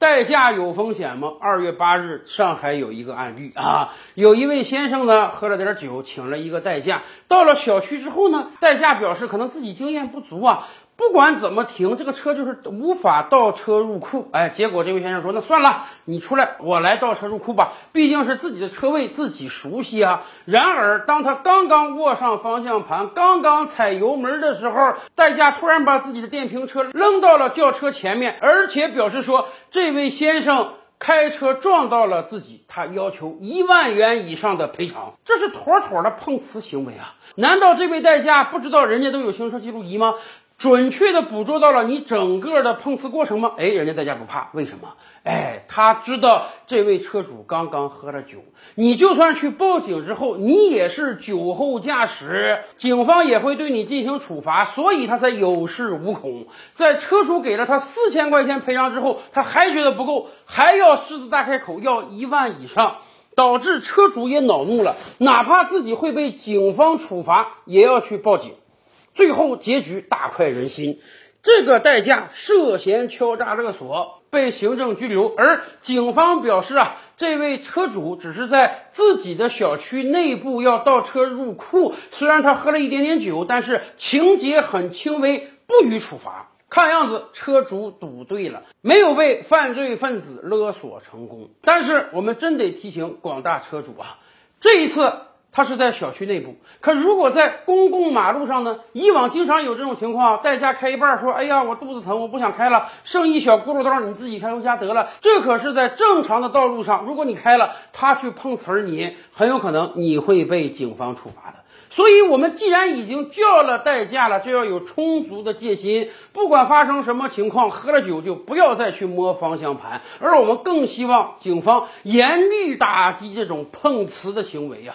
代驾有风险吗？二月八日，上海有一个案例啊，有一位先生呢喝了点酒，请了一个代驾，到了小区之后呢，代驾表示可能自己经验不足啊。不管怎么停，这个车就是无法倒车入库。哎，结果这位先生说：“那算了，你出来，我来倒车入库吧。毕竟是自己的车位，自己熟悉啊。”然而，当他刚刚握上方向盘，刚刚踩油门的时候，代驾突然把自己的电瓶车扔到了轿车前面，而且表示说：“这位先生开车撞到了自己，他要求一万元以上的赔偿。”这是妥妥的碰瓷行为啊！难道这位代驾不知道人家都有行车记录仪吗？准确的捕捉到了你整个的碰瓷过程吗？哎，人家代驾不怕，为什么？哎，他知道这位车主刚刚喝了酒，你就算去报警之后，你也是酒后驾驶，警方也会对你进行处罚，所以他才有恃无恐。在车主给了他四千块钱赔偿之后，他还觉得不够，还要狮子大开口要一万以上，导致车主也恼怒了，哪怕自己会被警方处罚，也要去报警。最后结局大快人心，这个代驾涉嫌敲诈勒索，被行政拘留。而警方表示啊，这位车主只是在自己的小区内部要倒车入库，虽然他喝了一点点酒，但是情节很轻微，不予处罚。看样子车主赌对了，没有被犯罪分子勒索成功。但是我们真得提醒广大车主啊，这一次。他是在小区内部，可如果在公共马路上呢？以往经常有这种情况，代驾开一半说：“哎呀，我肚子疼，我不想开了，剩一小轱辘道，你自己开回家得了。”这可是在正常的道路上，如果你开了，他去碰瓷儿，你很有可能你会被警方处罚的。所以，我们既然已经叫了代驾了，就要有充足的戒心，不管发生什么情况，喝了酒就不要再去摸方向盘。而我们更希望警方严厉打击这种碰瓷的行为呀。